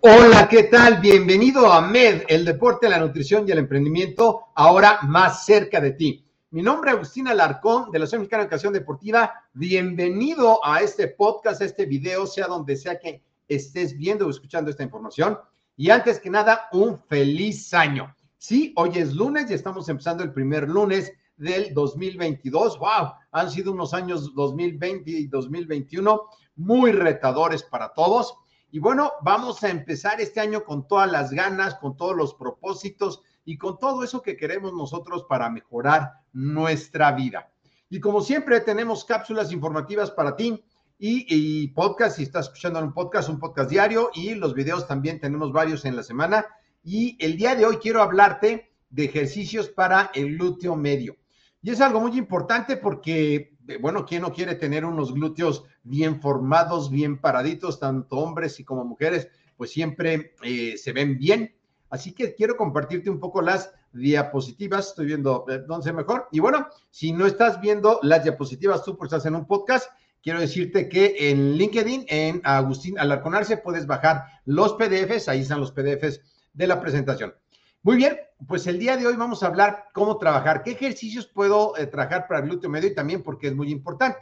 Hola, ¿qué tal? Bienvenido a MED, el deporte, la nutrición y el emprendimiento, ahora más cerca de ti. Mi nombre es Agustín Alarcón, de la Asociación Mexicana de Educación Deportiva. Bienvenido a este podcast, a este video, sea donde sea que estés viendo o escuchando esta información. Y antes que nada, un feliz año. Sí, hoy es lunes y estamos empezando el primer lunes del 2022. ¡Wow! Han sido unos años 2020 y 2021 muy retadores para todos y bueno, vamos a empezar este año con todas las ganas, con todos los propósitos y con todo eso que queremos nosotros para mejorar nuestra vida. Y como siempre, tenemos cápsulas informativas para ti y, podcast, si estás escuchando un podcast, un podcast diario y los videos también tenemos varios en la semana. Y el día de hoy quiero hablarte de ejercicios para el glúteo medio. Y es algo muy importante porque bueno, ¿quién no quiere tener unos glúteos bien formados, bien paraditos, tanto hombres y como mujeres, pues siempre eh, se ven bien. Así que quiero compartirte un poco las diapositivas, estoy viendo eh, dónde mejor. Y bueno, si no estás viendo las diapositivas, tú pues estás en un podcast, quiero decirte que en LinkedIn, en Agustín Alarconarse, puedes bajar los PDFs, ahí están los PDFs de la presentación. Muy bien, pues el día de hoy vamos a hablar cómo trabajar, qué ejercicios puedo eh, trabajar para el glúteo medio y también porque es muy importante.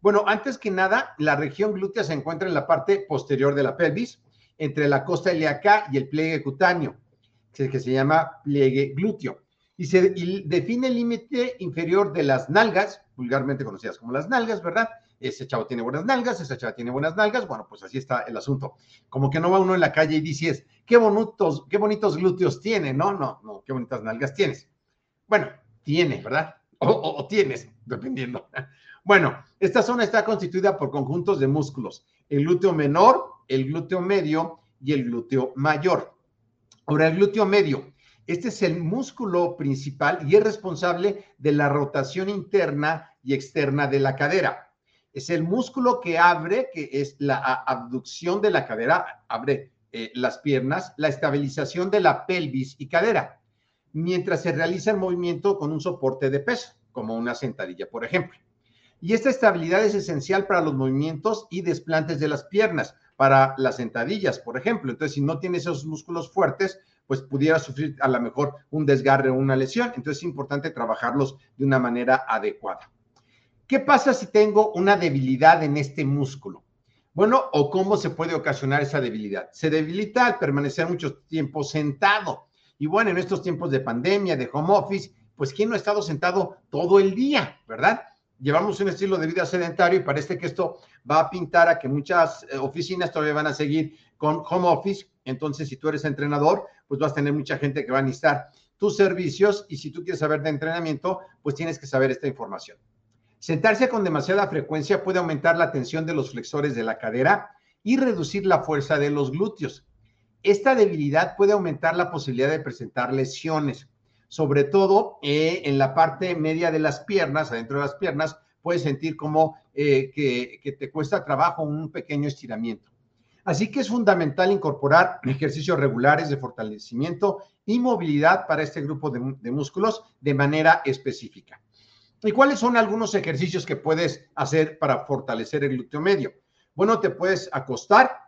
Bueno, antes que nada, la región glútea se encuentra en la parte posterior de la pelvis, entre la costa ilíaca y el pliegue cutáneo, que se llama pliegue glúteo. Y se define el límite inferior de las nalgas, vulgarmente conocidas como las nalgas, ¿verdad? ese chavo tiene buenas nalgas, esa chava tiene buenas nalgas, bueno, pues así está el asunto. Como que no va uno en la calle y dices, qué bonitos, qué bonitos glúteos tiene, no, no, no, qué bonitas nalgas tienes. Bueno, tiene, ¿verdad? O, tienes, dependiendo. Bueno, esta zona está constituida por conjuntos de músculos, el glúteo menor, el glúteo medio y el glúteo mayor. Ahora, el glúteo medio, este es el músculo principal y es responsable de la rotación interna y externa de la cadera es el músculo que abre, que es la abducción de la cadera, abre eh, las piernas, la estabilización de la pelvis y cadera, mientras se realiza el movimiento con un soporte de peso, como una sentadilla, por ejemplo. Y esta estabilidad es esencial para los movimientos y desplantes de las piernas, para las sentadillas, por ejemplo. Entonces, si no tienes esos músculos fuertes, pues pudiera sufrir a lo mejor un desgarre o una lesión. Entonces, es importante trabajarlos de una manera adecuada. ¿Qué pasa si tengo una debilidad en este músculo? Bueno, o cómo se puede ocasionar esa debilidad. Se debilita al permanecer mucho tiempo sentado. Y bueno, en estos tiempos de pandemia, de home office, pues ¿quién no ha estado sentado todo el día, verdad? Llevamos un estilo de vida sedentario y parece que esto va a pintar a que muchas eh, oficinas todavía van a seguir con home office. Entonces, si tú eres entrenador, pues vas a tener mucha gente que va a necesitar tus servicios y si tú quieres saber de entrenamiento, pues tienes que saber esta información. Sentarse con demasiada frecuencia puede aumentar la tensión de los flexores de la cadera y reducir la fuerza de los glúteos. Esta debilidad puede aumentar la posibilidad de presentar lesiones, sobre todo eh, en la parte media de las piernas, adentro de las piernas, puedes sentir como eh, que, que te cuesta trabajo un pequeño estiramiento. Así que es fundamental incorporar ejercicios regulares de fortalecimiento y movilidad para este grupo de, de músculos de manera específica. ¿Y cuáles son algunos ejercicios que puedes hacer para fortalecer el glúteo medio? Bueno, te puedes acostar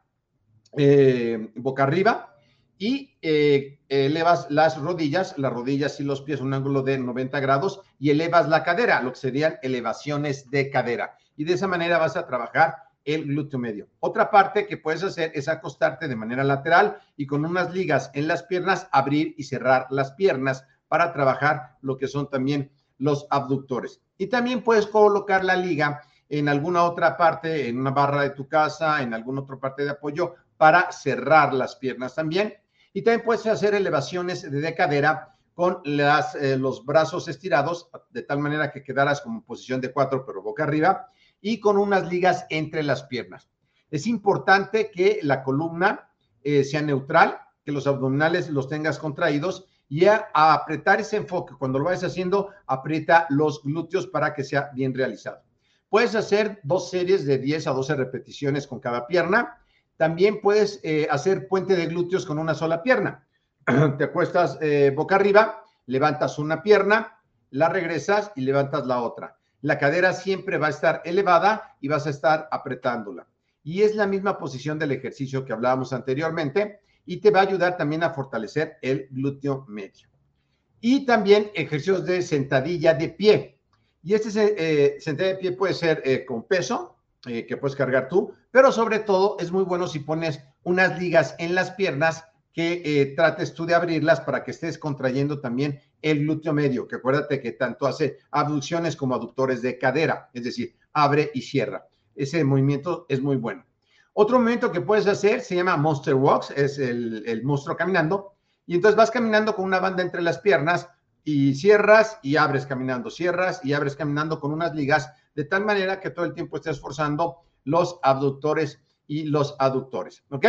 eh, boca arriba y eh, elevas las rodillas, las rodillas y los pies a un ángulo de 90 grados y elevas la cadera, lo que serían elevaciones de cadera. Y de esa manera vas a trabajar el glúteo medio. Otra parte que puedes hacer es acostarte de manera lateral y con unas ligas en las piernas abrir y cerrar las piernas para trabajar lo que son también los abductores. Y también puedes colocar la liga en alguna otra parte, en una barra de tu casa, en alguna otra parte de apoyo, para cerrar las piernas también. Y también puedes hacer elevaciones de cadera con eh, los brazos estirados, de tal manera que quedaras como posición de cuatro, pero boca arriba, y con unas ligas entre las piernas. Es importante que la columna eh, sea neutral, que los abdominales los tengas contraídos y a, apretar ese enfoque. Cuando lo vayas haciendo, aprieta los glúteos para que sea bien realizado. Puedes hacer dos series de 10 a 12 repeticiones con cada pierna. También puedes eh, hacer puente de glúteos con una sola pierna. Te acuestas eh, boca arriba, levantas una pierna, la regresas y levantas la otra. La cadera siempre va a estar elevada y vas a estar apretándola. Y es la misma posición del ejercicio que hablábamos anteriormente y te va a ayudar también a fortalecer el glúteo medio. Y también ejercicios de sentadilla de pie. Y este eh, sentadilla de pie puede ser eh, con peso, eh, que puedes cargar tú, pero sobre todo es muy bueno si pones unas ligas en las piernas que eh, trates tú de abrirlas para que estés contrayendo también el glúteo medio, que acuérdate que tanto hace abducciones como aductores de cadera, es decir, abre y cierra. Ese movimiento es muy bueno. Otro movimiento que puedes hacer se llama Monster Walks, es el, monstruo caminando, y entonces vas caminando con una banda entre las piernas y cierras y abres caminando, cierras y abres caminando con unas ligas, de tal manera que todo el tiempo estés forzando los abductores y los aductores, ¿ok?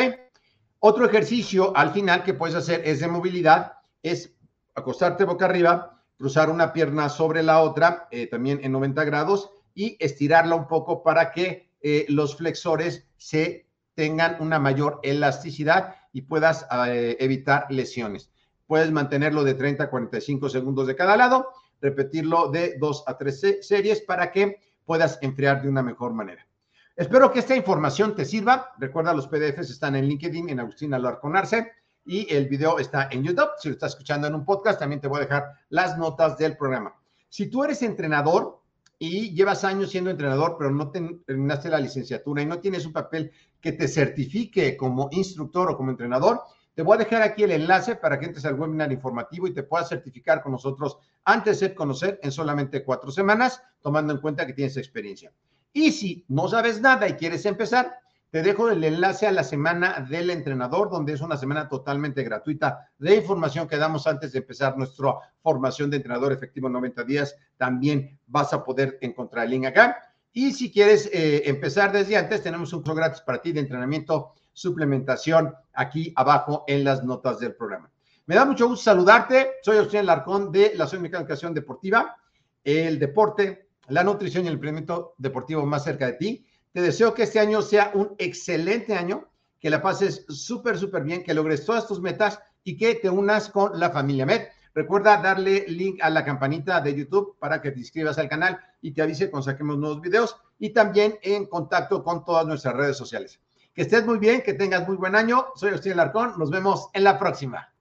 Otro ejercicio al final que puedes hacer es de movilidad, es acostarte boca arriba, cruzar una pierna sobre la otra, eh, también en 90 grados, y estirarla un poco para que eh, los flexores se tengan una mayor elasticidad y puedas eh, evitar lesiones. Puedes mantenerlo de 30 a 45 segundos de cada lado, repetirlo de 2 a 3 series para que puedas enfriar de una mejor manera. Espero que esta información te sirva. Recuerda, los PDFs están en LinkedIn, en Agustina Larconarse, y el video está en YouTube. Si lo estás escuchando en un podcast, también te voy a dejar las notas del programa. Si tú eres entrenador, y llevas años siendo entrenador, pero no terminaste la licenciatura y no tienes un papel que te certifique como instructor o como entrenador, te voy a dejar aquí el enlace para que entres al webinar informativo y te puedas certificar con nosotros antes de conocer en solamente cuatro semanas, tomando en cuenta que tienes experiencia. Y si no sabes nada y quieres empezar, te dejo el enlace a la semana del entrenador, donde es una semana totalmente gratuita de información que damos antes de empezar nuestra formación de entrenador efectivo en 90 días. También vas a poder encontrar el link acá. Y si quieres eh, empezar desde antes, tenemos un curso gratis para ti de entrenamiento, suplementación, aquí abajo en las notas del programa. Me da mucho gusto saludarte. Soy Agustín Larcón de la Asociación Mexicana de Educación Deportiva. El deporte, la nutrición y el emprendimiento deportivo más cerca de ti. Te deseo que este año sea un excelente año, que la pases súper, súper bien, que logres todas tus metas y que te unas con la familia Med. Recuerda darle link a la campanita de YouTube para que te inscribas al canal y te avise cuando saquemos nuevos videos y también en contacto con todas nuestras redes sociales. Que estés muy bien, que tengas muy buen año. Soy Agustín Larcón. Nos vemos en la próxima.